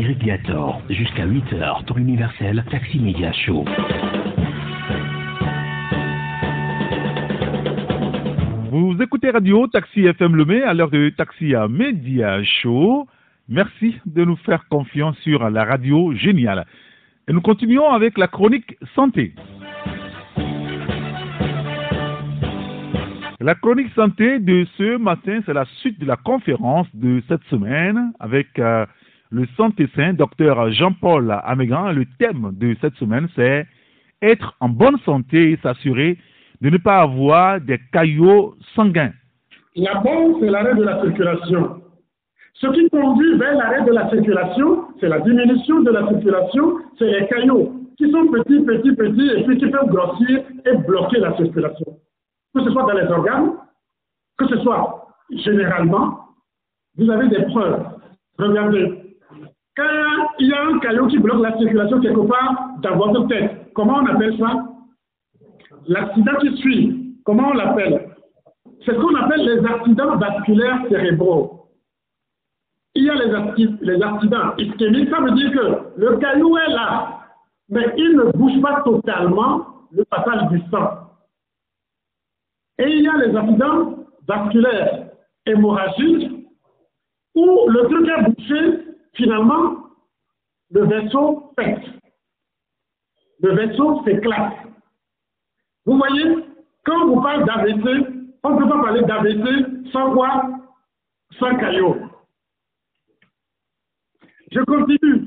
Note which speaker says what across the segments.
Speaker 1: Irradiator, jusqu'à 8h, tour universel, Taxi Media Show.
Speaker 2: Vous écoutez Radio Taxi FM Lemay à l'heure de Taxi à Media Show. Merci de nous faire confiance sur la radio géniale. Et nous continuons avec la chronique santé. La chronique santé de ce matin, c'est la suite de la conférence de cette semaine avec euh, le santé saint, docteur Jean-Paul Amégan. Le thème de cette semaine, c'est être en bonne santé et s'assurer de ne pas avoir des caillots sanguins.
Speaker 3: La bombe, c'est l'arrêt de la circulation. Ce qui conduit vers l'arrêt de la circulation, c'est la diminution de la circulation, c'est les caillots qui sont petits, petits, petits et puis qui peuvent grossir et bloquer la circulation que ce soit dans les organes, que ce soit généralement, vous avez des preuves. Regardez, il y a un caillou qui bloque la circulation quelque part dans votre tête, comment on appelle ça? L'accident qui suit, comment on l'appelle? C'est ce qu'on appelle les accidents vasculaires cérébraux. Il y a les, les accidents ischémiques, ça veut dire que le caillou est là, mais il ne bouge pas totalement le passage du sang. Et il y a les accidents vasculaires hémorragiques où le truc est bouché, finalement, le vaisseau pète. Le vaisseau s'éclate. Vous voyez, quand on parle d'AVC, on ne peut pas parler d'AVC sans quoi? Sans caillot. Je continue.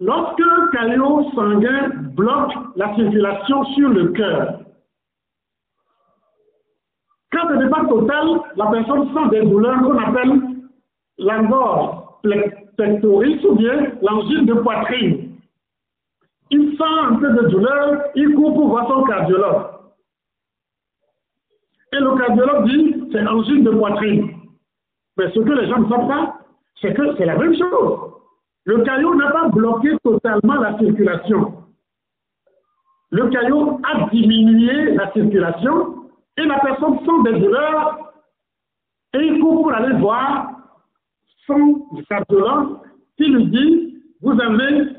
Speaker 3: Lorsque un caillot sanguin bloque la circulation sur le cœur, quand ce n'est pas total, la personne sent des douleurs qu'on appelle l'angor pectoris ou bien l'angine de poitrine. Il sent un peu de douleur, il court pour voir son cardiologue. Et le cardiologue dit, c'est angine de poitrine. Mais ce que les gens ne savent pas, c'est que c'est la même chose. Le caillot n'a pas bloqué totalement la circulation. Le caillot a diminué la circulation et la personne sent des douleurs et il faut pour aller voir son cardiologue qui lui dit Vous avez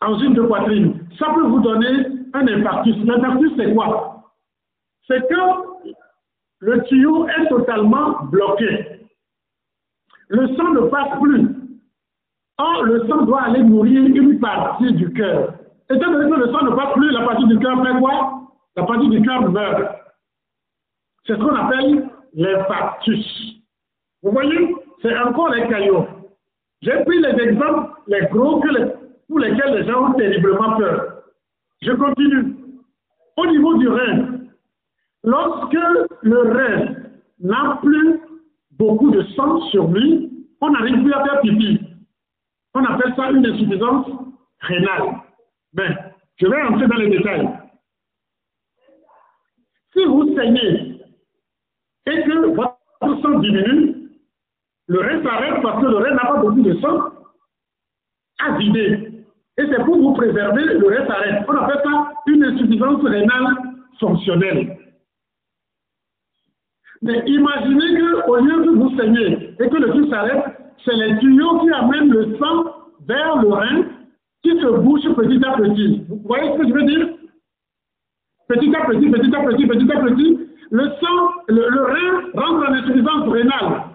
Speaker 3: angine de poitrine. Ça peut vous donner un infarctus. L'infarctus, c'est quoi? C'est que le tuyau est totalement bloqué. Le sang ne passe plus. Or, le sang doit aller nourrir une partie du cœur. Étant donné que le sang ne passe plus, la partie du cœur fait quoi? La partie du cœur meurt. C'est ce qu'on appelle l'infarctus. Vous voyez, c'est encore les caillots. J'ai pris les exemples, les gros, pour lesquels les gens ont terriblement peur. Je continue. Au niveau du rein, lorsque le rein n'a plus beaucoup de sang sur lui, on n'arrive plus à faire pipi. On appelle ça une insuffisance rénale. Ben, je vais entrer dans les détails. Si vous saignez et que votre sang diminue, le rein s'arrête parce que le rein n'a pas beaucoup de sang à vider. Et c'est pour vous préserver, le rein s'arrête. On appelle ça une insuffisance rénale fonctionnelle. Mais imaginez qu'au lieu de vous saigner et que le truc s'arrête, c'est les tuyaux qui amènent le sang vers le rein qui se bouche petit à petit. Vous voyez ce que je veux dire? Petit à petit, petit à petit, petit à petit, le sang, le, rein rentre en insuffisance rénale.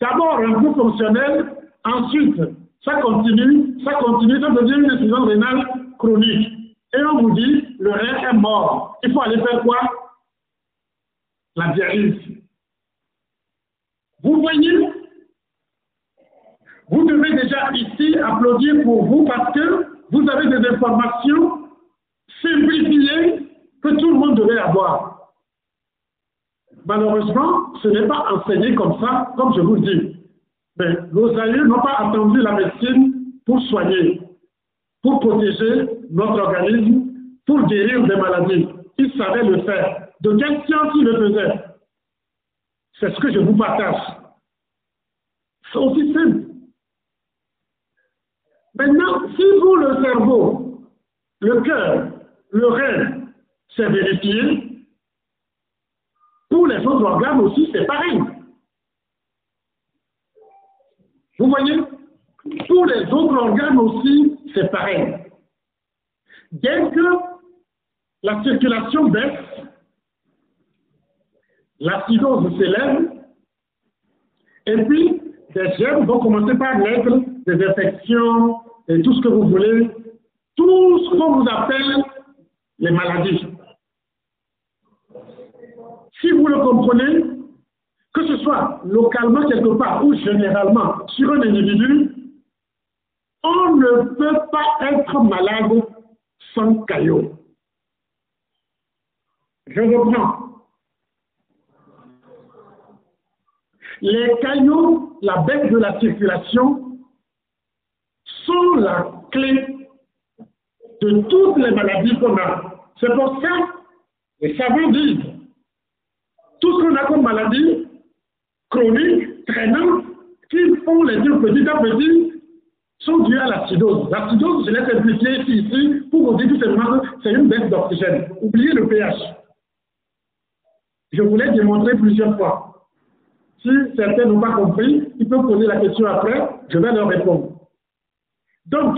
Speaker 3: D'abord un coup fonctionnel, ensuite ça continue, ça continue, ça devient une insuffisance rénale chronique. Et on vous dit, le rein est mort. Il faut aller faire quoi? La dialyse. Vous voyez? Vous devez déjà ici applaudir pour vous parce que vous avez des informations simplifiées que tout le monde devait avoir. Malheureusement, ce n'est pas enseigné comme ça, comme je vous dis. Mais nos aïeux n'ont pas attendu la médecine pour soigner, pour protéger notre organisme, pour guérir des maladies. Ils savaient le faire. De quelle science ils le faisaient? C'est ce que je vous partage. C'est aussi simple. Maintenant, si vous, le cerveau, le cœur, le rein, c'est vérifié. Pour les autres organes aussi, c'est pareil. Vous voyez? Pour les autres organes aussi, c'est pareil. Dès que la circulation baisse, l'acidose s'élève, et puis des germes vont commencer par naître, des infections, et tout ce que vous voulez, tout ce qu'on vous appelle les maladies. Si vous le comprenez, que ce soit localement quelque part ou généralement sur un individu, on ne peut pas être malade sans caillot. Je reprends. Les caillots, la baisse de la circulation, sont la clé de toutes les maladies qu'on a. C'est pour ça que les savants disent tout ce qu'on a comme maladie chronique, traînante, qui font les deux petit à petit, sont dues à l'acidose. L'acidose, je l'ai ici, ici, pour vous dire tout simplement que c'est une baisse d'oxygène. Oubliez le pH. Je vous l'ai démontré plusieurs fois. Si certains n'ont pas compris, ils peuvent poser la question après, je vais leur répondre. Donc,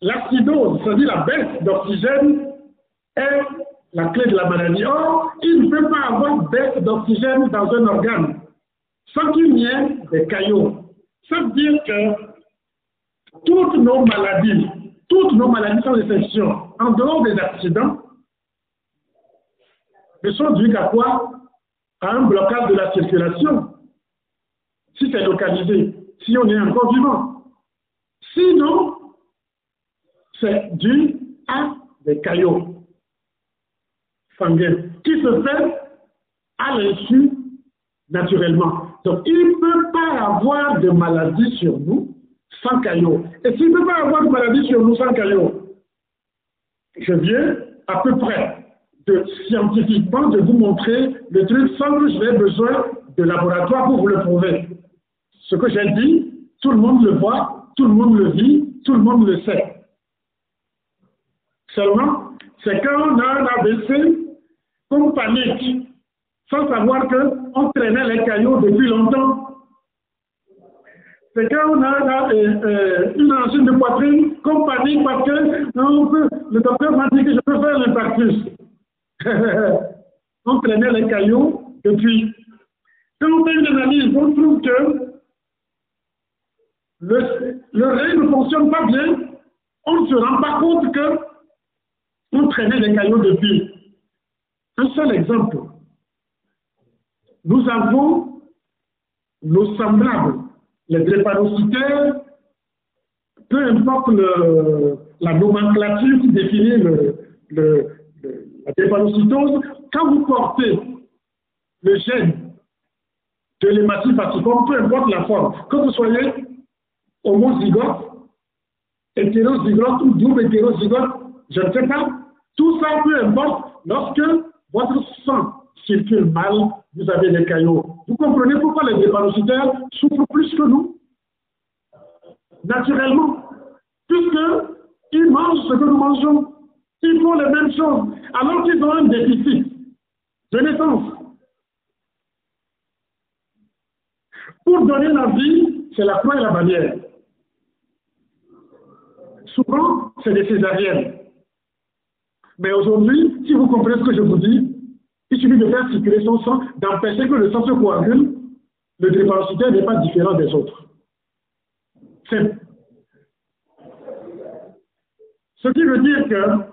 Speaker 3: l'acidose, c'est-à-dire la baisse d'oxygène, est la clé de la maladie. Or, il ne peut pas avoir baisse d'oxygène dans un organe sans qu'il n'y ait des caillots. Ça veut dire que toutes nos maladies, toutes nos maladies sans exception, en dehors des accidents, ne sont dues à quoi? À un blocage de la circulation. Si c'est localisé, si on est encore vivant. Sinon, c'est dû à des caillots qui se fait à l'insu naturellement. Donc, il ne peut pas avoir de maladie sur nous sans caillot. Et s'il ne peut pas avoir de maladie sur nous sans caillot, je viens à peu près de, scientifiquement de vous montrer le truc sans que j'ai besoin de laboratoire pour vous le prouver. Ce que j'ai dit, tout le monde le voit, tout le monde le vit, tout le monde le sait. Seulement, c'est quand on a un AVC qu'on panique, sans savoir qu'on traînait les caillots depuis longtemps. C'est quand on a euh, euh, une angine de poitrine qu'on panique parce que le docteur m'a dit que je peux faire l'infarctus. on traînait les caillots depuis. Quand on fait une analyse, on trouve que le, le ne fonctionne pas bien. On ne se rend pas compte que on traînait les caillots depuis. Un seul exemple. Nous avons nos semblables, les drépanocytaires, peu importe la nomenclature qui définit le, la drépanocytose, quand vous portez le gène de l'hématite fasciforme, peu importe la forme, que vous soyez homozygote, hétérozygote ou double hétérozygote, je ne sais pas, tout ça, peu importe, lorsque votre sang circule mal, vous avez des caillots. Vous comprenez pourquoi les drépanocytaires souffrent plus que nous? Naturellement. Puisqu'ils mangent ce que nous mangeons. Ils font les mêmes choses. Alors qu'ils ont un déficit de naissance. Pour donner la vie, c'est la croix et la bannière. Souvent, c'est des césariennes. Mais aujourd'hui, si vous comprenez ce que je vous dis, il suffit de faire circuler son sang, d'empêcher que le sang se coagule, le drépanocytaire n'est pas différent des autres. Simple. Ce qui veut dire que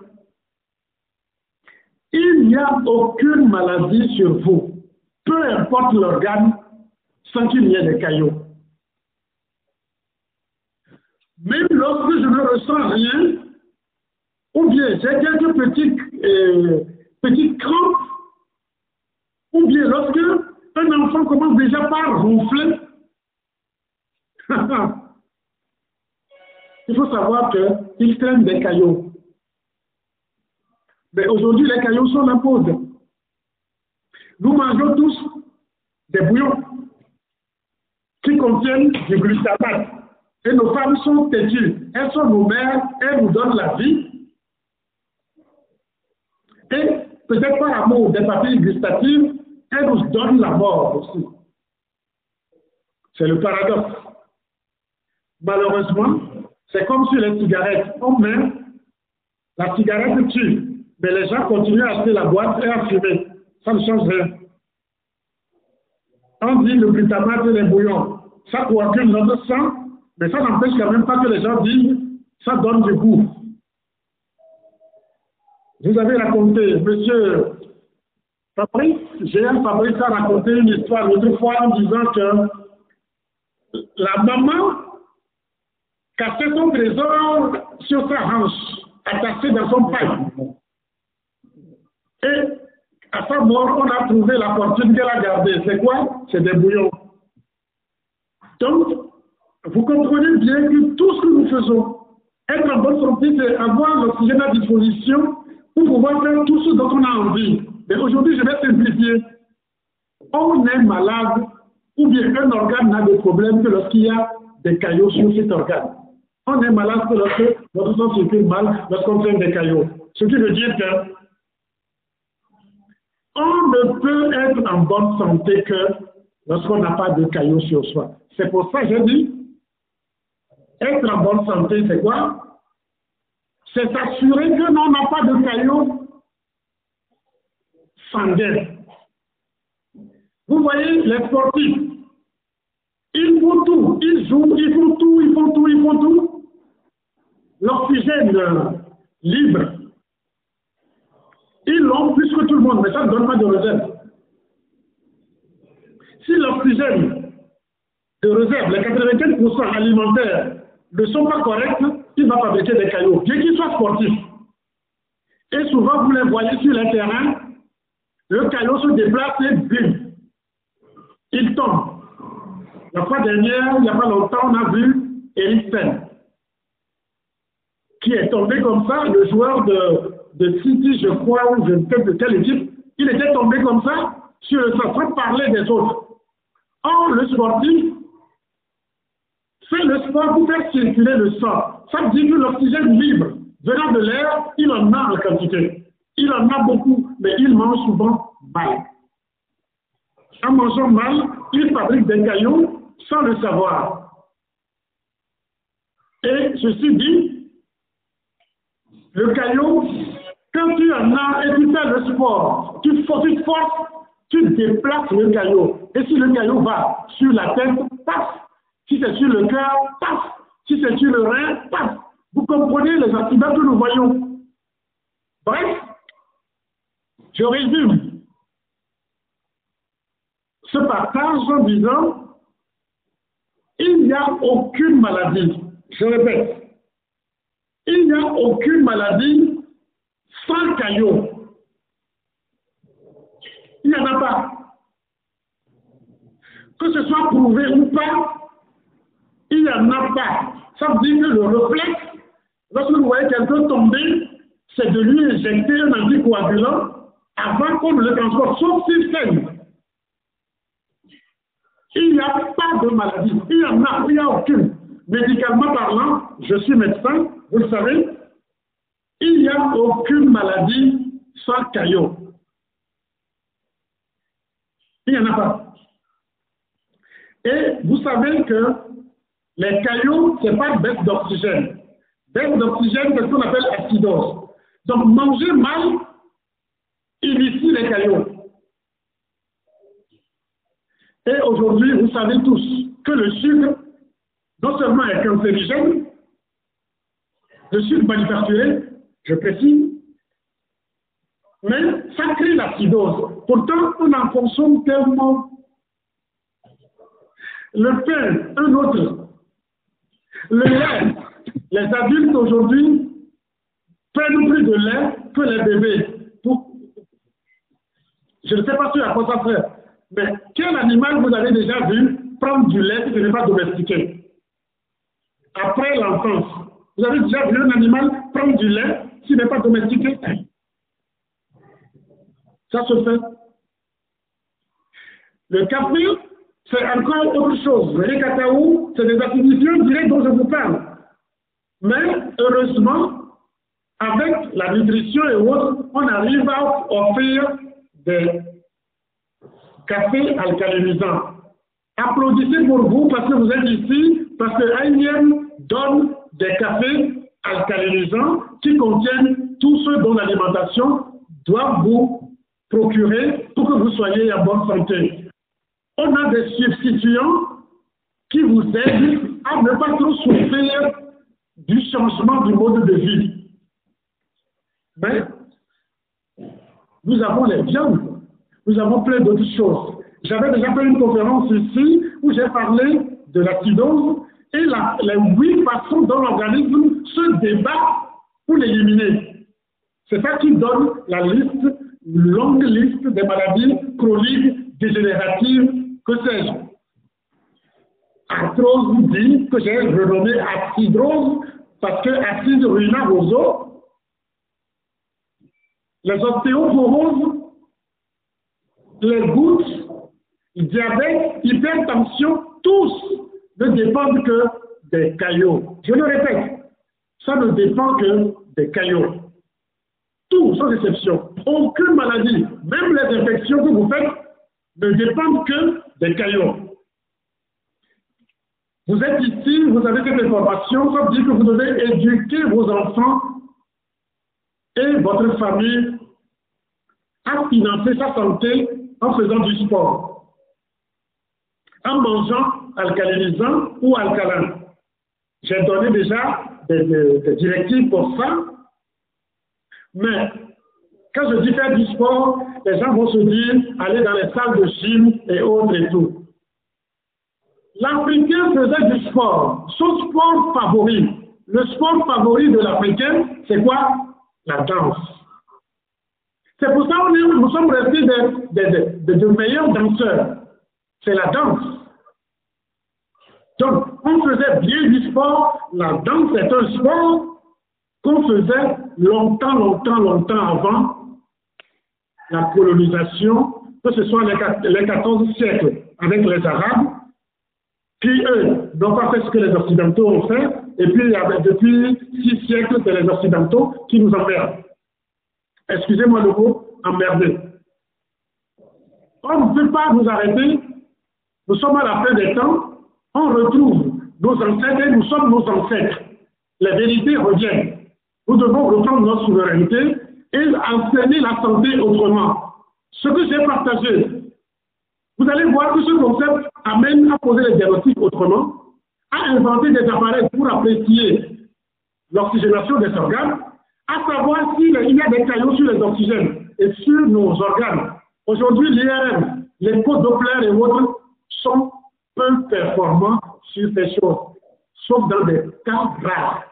Speaker 3: il n'y a aucune maladie sur vous, peu importe l'organe, sans qu'il y ait des caillots. Même lorsque je ne ressens rien, ou bien j'ai quelques petites, euh, petites crampes, ou bien lorsque un enfant commence déjà par ronfler, il faut savoir qu'il traîne des caillots. Mais aujourd'hui, les caillots sont la poudre. Nous mangeons tous des bouillons qui contiennent du glutamate. Et nos femmes sont têtues. Elles sont nos mères, elles nous donnent la vie. Et peut-être par amour des papilles gustatives, elle nous donne la mort aussi. C'est le paradoxe. malheureusement, c'est comme sur les cigarettes. On met la cigarette tue, mais les gens continuent à acheter la boîte et à fumer. Ça ne change rien. On dit le glutamate et les bouillons. Ça coagule notre sang, mais ça n'empêche quand même pas que les gens disent ça donne du goût. Vous avez raconté, monsieur Fabrice, un Fabrice a raconté une histoire l'autre fois en disant que la maman cassait son trésor sur sa hanche, attaché dans son paille. Et à sa mort, on a trouvé la fortune qu'elle a gardée. C'est quoi? C'est des bouillons. Donc, vous comprenez bien que tout ce que nous faisons, être en bonne santé, c'est avoir l'oxygène à disposition pour pouvoir faire tout ce dont on a envie. Mais aujourd'hui, je vais simplifier. On est malade ou bien un organe n'a de problème que lorsqu'il y a des caillots sur cet organe. On est malade que lorsque notre sang circule mal, lorsqu'on fait des caillots. Ce qui veut dire que on ne peut être en bonne santé que lorsqu'on n'a pas de caillots sur soi. C'est pour ça que j'ai dit, être en bonne santé, c'est quoi? C'est s'assurer que l'on n'a pas de caillots sanguins. Vous voyez, les sportifs, ils font tout, ils jouent, ils font tout, ils font tout, ils font tout. L'oxygène libre ils l'ont plus que tout le monde, mais ça ne donne pas de réserve. Si l'oxygène de réserve, les 95% alimentaires, ne sont pas corrects, il va fabriquer des cailloux, bien qu'ils soient sportifs. Et souvent, vous les voyez sur le terrain, le caillot se déplace et bim, il tombe. La fois dernière, il n'y a pas longtemps, on a vu Eric Sen, qui est tombé comme ça, le joueur de de City, je crois, ou je ne sais de quelle équipe, il était tombé comme ça sur le sol, sans parler des autres. Or, le sportif fait le sport pour faire circuler le sang. Ça veut dire que l'oxygène libre venant de l'air, il en a en quantité. Il en a beaucoup, mais il mange souvent mal. En mangeant mal, il fabrique des cailloux sans le savoir. Et ceci dit, le caillou quand tu en as et tu fais le sport, tu, tu forces, tu déplaces le caillot. Et si le caillot va sur la tête, passe. Si c'est sur le cœur, passe. Si c'est sur le rein, passe. Vous comprenez les accidents que nous voyons. Bref, je résume ce partage en disant il n'y a aucune maladie, je répète, il n'y a aucune maladie sans caillot. Il n'y en a pas. Que ce soit prouvé ou pas, il n'y en a pas. Ça veut dire que le réflexe, lorsque vous voyez quelqu'un tomber, c'est de lui injecter un anticoagulant avant qu'on le transporte, sauf s'il saigne. Il n'y a pas de maladie. Il n'y en a, il n'y a aucune. Médicalement parlant, je suis médecin, vous le savez, il n'y a aucune maladie sans caillot. Il n'y en a pas. Et vous savez que les caillots, ce n'est pas baisse d'oxygène. Baisse d'oxygène, c'est ce qu'on appelle acidose. Donc, manger mal initie les caillots. Et aujourd'hui, vous savez tous que le sucre, non seulement est cancérigène, le sucre manufacturé, je précise, mais ça crée l'acidose. Pourtant, on en consomme tellement. Le pain, un autre. Le lait, les adultes aujourd'hui prennent plus de lait que les bébés. Je ne sais pas si à quoi ça sert, mais quel animal vous avez déjà vu prendre du lait qui n'est pas domestiqué? Après l'enfance, vous avez déjà vu un animal prendre du lait qui n'est pas domestiqué? Ça se fait. Le café, c'est encore autre chose. Les cacao, c'est des acquisitions directes dont je vous parle. Mais heureusement, avec la nutrition et autres, on arrive à offrir des cafés alcalinisants Applaudissez pour vous parce que vous êtes ici, parce que AIM donne des cafés alcalinisants qui contiennent tout ce dont l'alimentation doit vous procurer pour que vous soyez en bonne santé. On a des substituants qui vous aident à ne pas trop souffrir du changement du mode de vie. Mais nous avons les viandes, nous avons plein d'autres choses. J'avais déjà fait une conférence ici où j'ai parlé de l'acidose et les huit façons dont l'organisme se débat pour l'éliminer. C'est ça qui donne la liste, une longue liste des maladies chroniques, dégénératives, que sais-je? Arthrose vous dit que j'ai renommé acidrose parce que acide ruina os. Les ostéoporoses, les gouttes, le diabète, hypertension, tous ne dépendent que des caillots. Je le répète, ça ne dépend que des caillots. Tout, sans exception. Aucune maladie, même les infections que vous faites, ne dépendent que des caillots. Vous êtes ici, vous avez cette information, ça veut dire que vous devez éduquer vos enfants et votre famille à financer sa santé en faisant du sport, en mangeant alcalinisant ou alcalin. J'ai donné déjà des, directives pour ça, mais quand je dis faire du sport, les gens vont se dire aller dans les salles de gym et autres et tout. L'Africain faisait du sport. Son sport favori, le sport favori de l'Africain, c'est quoi? La danse. C'est pour ça que nous, sommes restés de meilleurs danseurs. C'est la danse. Donc, on faisait bien du sport. La danse est un sport qu'on faisait longtemps, longtemps, longtemps avant la colonisation, que ce soit les 14 siècles avec les Arabes, puis eux n'ont pas fait ce que les Occidentaux ont fait, et puis depuis six siècles, c'est les Occidentaux qui nous emmerdent. Excusez-moi le mot, emmerder. On ne peut pas nous arrêter. Nous sommes à la fin des temps on retrouve nos ancêtres et nous sommes nos ancêtres. Les vérités reviennent. Nous devons reprendre notre souveraineté et enseigner la santé autrement. Ce que j'ai partagé, vous allez voir que ce concept amène à poser les diagnostics autrement, à inventer des appareils pour apprécier l'oxygénation des organes, à savoir s'il y a des caillots sur les oxygènes et sur nos organes. Aujourd'hui, l'IRM, les codes Doppler et autres sont peu performant sur ces choses, sauf dans des cas rares.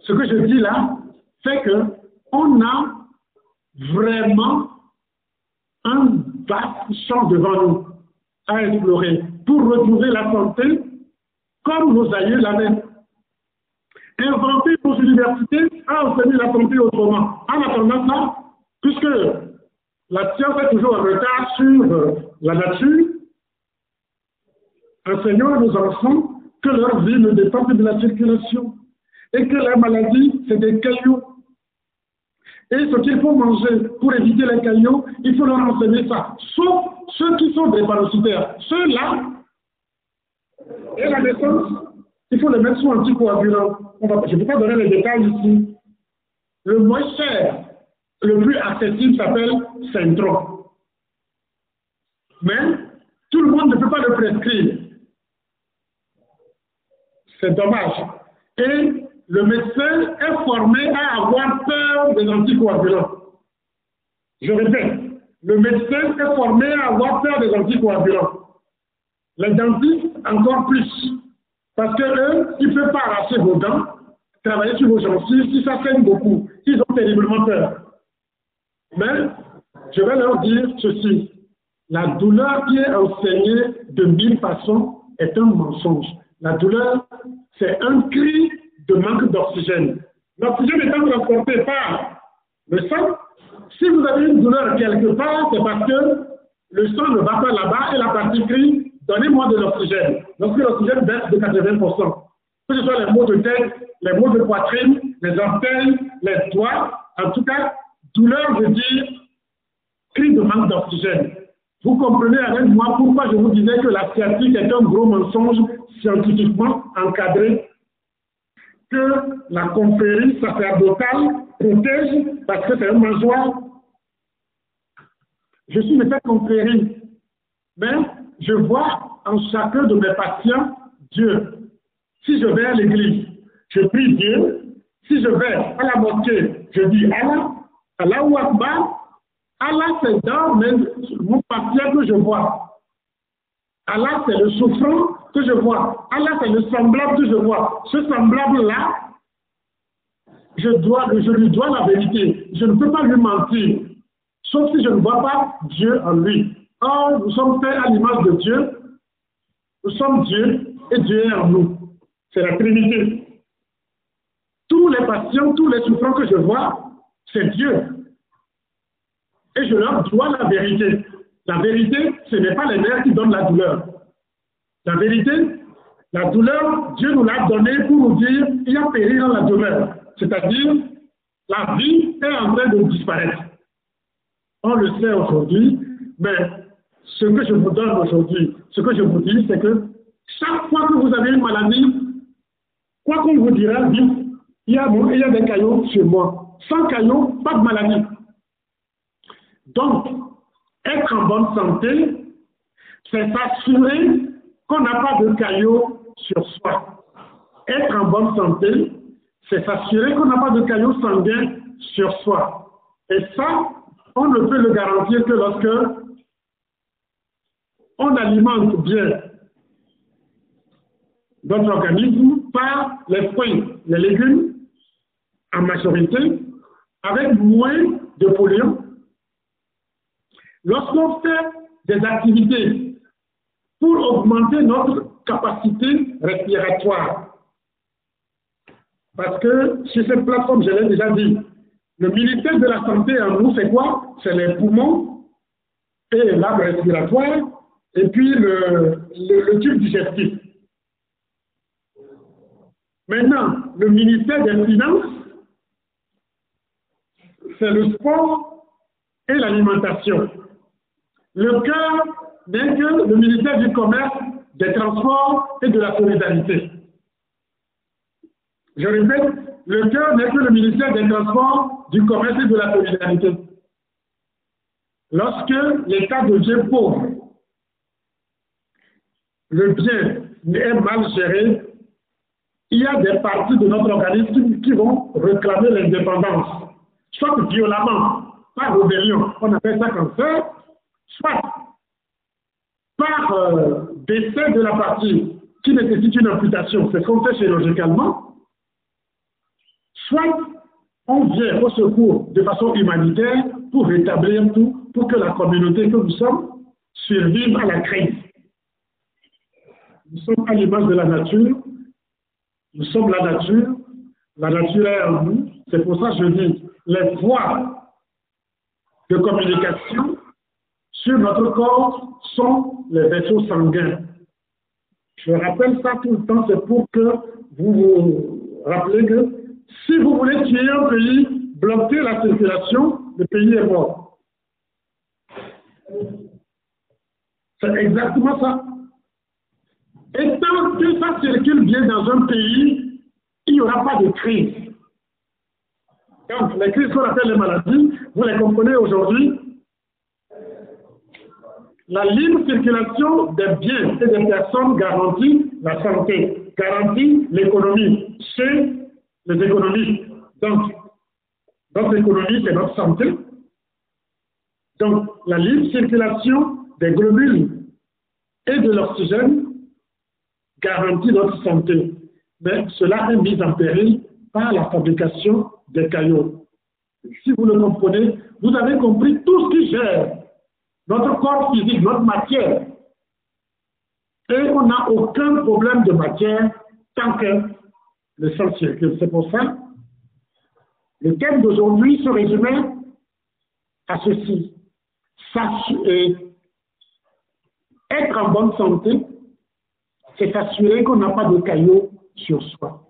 Speaker 3: Ce que je dis là fait que on a vraiment un vaste champ devant nous à explorer pour retrouver la santé comme nos aïeux l'avaient. Inventer nos universités à obtenir la santé autrement. En attendant ça, puisque la science est toujours en retard sur la nature, Enseignons à nos enfants que leur vie ne dépend que de la circulation et que la maladie, c'est des cailloux. Et ce qu'il faut manger pour éviter les cailloux, il faut leur enseigner ça. Sauf ceux qui sont des parasitaires. Ceux-là, et la naissance, il faut les mettre sous anticoagulants. je ne peux pas donner les détails ici. Le moins cher, le plus accessible s'appelle Centron. Mais tout le monde ne peut pas le prescrire. C'est dommage. Et le médecin est formé à avoir peur des anticoagulants. Je répète, le médecin est formé à avoir peur des anticoagulants. Les dentistes, encore plus. Parce qu'eux, ils ne peuvent pas arracher vos dents, travailler sur vos gencives si ça saigne beaucoup. Ils ont terriblement peur. Mais je vais leur dire ceci. La douleur qui est enseignée de mille façons est un mensonge. La douleur, c'est un cri de manque d'oxygène. L'oxygène étant transporté par le sang, si vous avez une douleur quelque part, c'est parce que le sang ne va pas là-bas et la partie crie donnez-moi de l'oxygène. Lorsque l'oxygène baisse de 80%, que ce soit les maux de tête, les maux de poitrine, les orteils, les doigts, en tout cas, douleur veut dire cri de manque d'oxygène. Vous comprenez avec moi pourquoi je vous disais que la sciatique est un gros mensonge scientifiquement encadré, que la confrérie sacerdotale protège parce que c'est un mangeoire. Je suis de cette confrérie, mais je vois en chacun de mes patients Dieu. Si je vais à l'église, je prie Dieu. Si je vais à la mosquée, je dis Allah, Allah ou Akbar. Allah, c'est dans mon patient que je vois. Allah, c'est le souffrant que je vois. Allah, c'est le semblable que je vois. Ce semblable-là, je, lui dois la vérité. Je ne peux pas lui mentir. Sauf si je ne vois pas Dieu en lui. Or, nous sommes faits à l'image de Dieu. Nous sommes Dieu et Dieu est en nous. C'est la Trinité. Tous les patients, tous les souffrants que je vois, c'est Dieu. Et je leur dois la vérité. La vérité, ce n'est pas les nerfs qui donnent la douleur. La vérité, la douleur, Dieu nous l'a donnée pour nous dire il y a péril dans la douleur. C'est-à-dire, la vie est en train de disparaître. On le sait aujourd'hui, mais ce que je vous donne aujourd'hui, ce que je vous dis, c'est que chaque fois que vous avez une maladie, quoi qu'on vous dira, dites, il y, a, des caillots sur moi. Sans caillots, pas de maladie. Donc, être en bonne santé, c'est s'assurer qu'on n'a pas de caillots sur soi. Être en bonne santé, c'est s'assurer qu'on n'a pas de caillots sanguins sur soi. Et ça, on ne peut le garantir que lorsque on alimente bien notre organisme par les fruits, les légumes, en majorité, avec moins de polluants. Lorsqu'on fait des activités pour augmenter notre capacité respiratoire, parce que sur cette plateforme, je l'ai déjà dit, le ministère de la Santé en nous, c'est quoi? C'est les poumons et l'arbre respiratoire, et puis le, le, tube digestif. Maintenant, le ministère des Finances, c'est le sport et l'alimentation. Le cœur n'est que le ministère du Commerce, des Transports et de la Solidarité. Je répète, le cœur n'est que le ministère des Transports, du Commerce et de la Solidarité. Lorsque l'État devient pauvre, le bien est mal géré, il y a des parties de notre organisme qui vont réclamer l'indépendance, soit violemment, par rébellion, on appelle ça ça, soit par euh, décès de la partie qui nécessite une amputation, c'est fait chirurgicalement, soit on vient au secours de façon humanitaire pour rétablir tout, pour que la communauté que nous sommes survive à la crise. Nous sommes à l'image de la nature, nous sommes la nature, la nature est en nous. C'est pour ça que je dis, les voies de communication sur notre corps sont les vaisseaux sanguins. Je rappelle ça tout le temps, c'est pour que vous vous rappelez que si vous voulez tuer un pays, bloquer la circulation, le pays est mort. C'est exactement ça. Et tant que ça circule bien dans un pays, il n'y aura pas de crise. Donc, les crises qu'on appelle les maladies, vous les comprenez aujourd'hui. La libre circulation des biens et des personnes garantit la santé, garantit l'économie chez les économistes. Donc, notre économie, c'est notre santé. Donc, la libre circulation des globules et de l'oxygène garantit notre santé. Mais cela est mis en péril par la fabrication des cailloux. Si vous le comprenez, vous avez compris tout ce qui gère notre corps physique, notre matière. Et on n'a aucun problème de matière tant que le sang circule. C'est pour ça le thème d'aujourd'hui se résumait à ceci. être en bonne santé, c'est s'assurer qu'on n'a pas de caillots sur soi.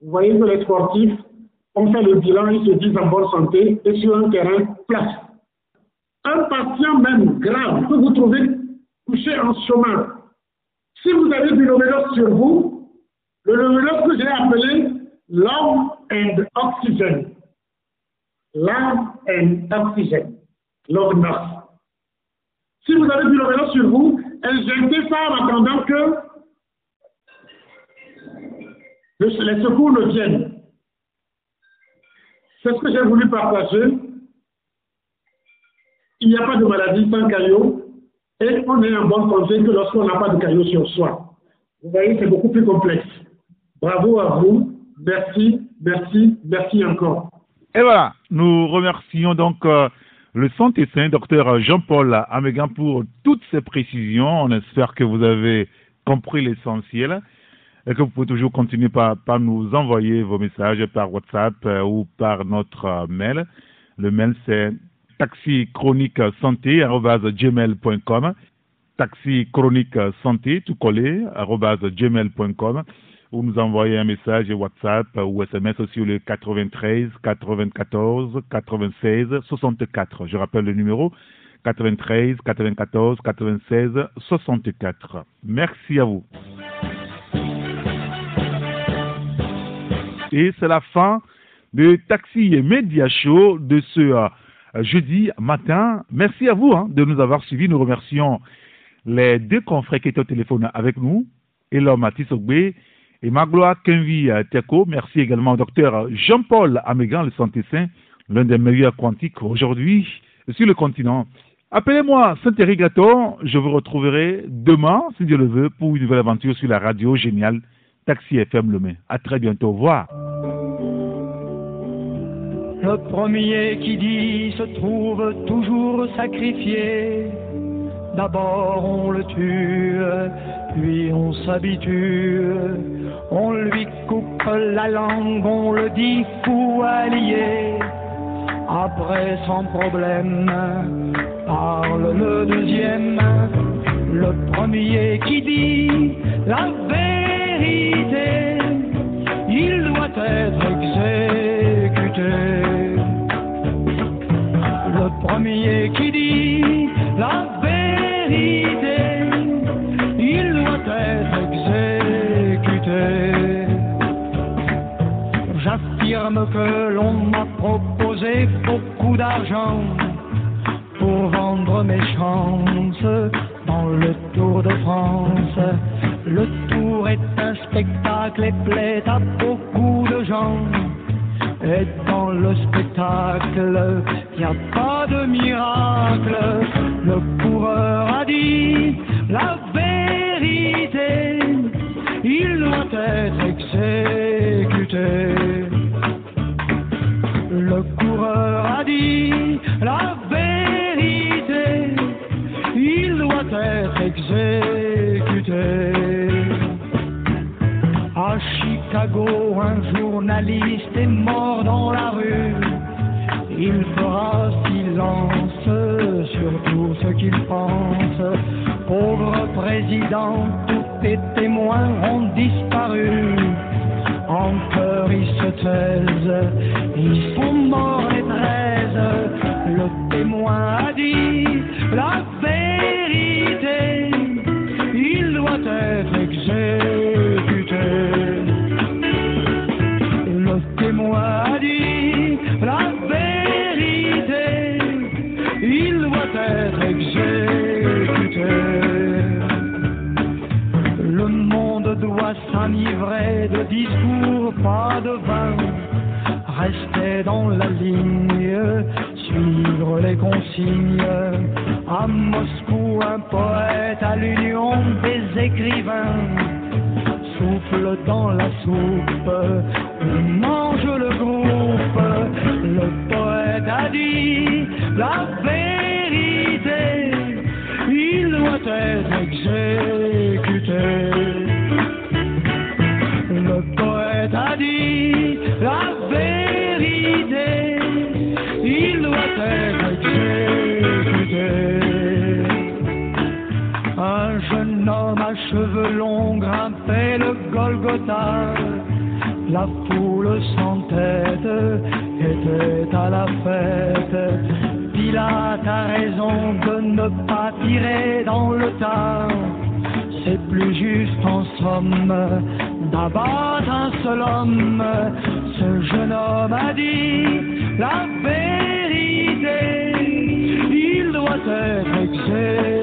Speaker 3: Vous voyez que les sportifs ont fait le bilan, ils se disent en bonne santé et sur un terrain plat. Un patient même grave que vous trouvez couché en chemin, si vous avez du lomélos sur vous, le lomélos que j'ai appelé lung and oxygen. Lung and oxygen. Lung Si vous avez du lomélos sur vous, injectez ça en attendant que les secours ne viennent. C'est ce que j'ai voulu partager. Il n'y a pas de maladie sans caillot et on est en bonne santé que lorsqu'on n'a pas de caillot sur soi. Vous voyez, c'est beaucoup plus complexe. Bravo à vous. Merci, merci, merci encore.
Speaker 2: Et voilà, nous remercions donc euh, le santé saint, docteur Jean-Paul Amégan, pour toutes ces précisions. On espère que vous avez compris l'essentiel et que vous pouvez toujours continuer par, nous envoyer vos messages par WhatsApp euh, ou par notre euh, mail. Le mail, c'est taxi chronique santé gmail.com taxi chronique santé tout collé gmail.com ou nous envoyer un message WhatsApp ou SMS sur le 93 94 96 64. Je rappelle le numéro 93 94 96 64. Merci à vous. Et c'est la fin de Taxi et Media Show de ce jeudi matin. Merci à vous hein, de nous avoir suivis. Nous remercions les deux confrères qui étaient au téléphone avec nous, Elom Matis Ogbe et Magloa Kenvi Teko. Merci également au docteur Jean-Paul Amégan, le santé saint, l'un des meilleurs quantiques aujourd'hui sur le continent. Appelez-moi Saint-Éric je vous retrouverai demain, si Dieu le veut, pour une nouvelle aventure sur la radio géniale Taxi FM Le Mai. À très bientôt. Au revoir.
Speaker 4: Le premier qui dit se trouve toujours sacrifié. D'abord on le tue, puis on s'habitue. On lui coupe la langue, on le dit fou allié. Après sans problème, parle le deuxième. Le premier qui dit la vérité, il doit être exécuté premier qui dit la vérité, il doit être exécuté. J'affirme que l'on m'a proposé beaucoup d'argent pour vendre mes chances dans le Tour de France. Le Tour est un spectacle et plaît à beaucoup de gens. Et dans le spectacle, il n'y a pas de miracle. Le coureur a dit la vérité, il doit être exécuté. Le coureur a dit la vérité, il doit être exécuté. Un journaliste est mort dans la rue. Il fera silence sur tout ce qu'il pense. Pauvre président, tous tes témoins ont disparu. En peur, ils se taisent, ils sont morts pas de vin. Rester dans la ligne, suivre les consignes. À Moscou, un poète à l'union des écrivains souffle dans la A dit la vérité, il doit être exécuté. Un jeune homme à cheveux longs grimpait le Golgotha. La foule sans tête était à la fête. Pilate a raison de ne pas tirer dans le tas. C'est plus juste en somme d'abattre un seul homme. Ce jeune homme a dit la vérité. Il doit être exécuté.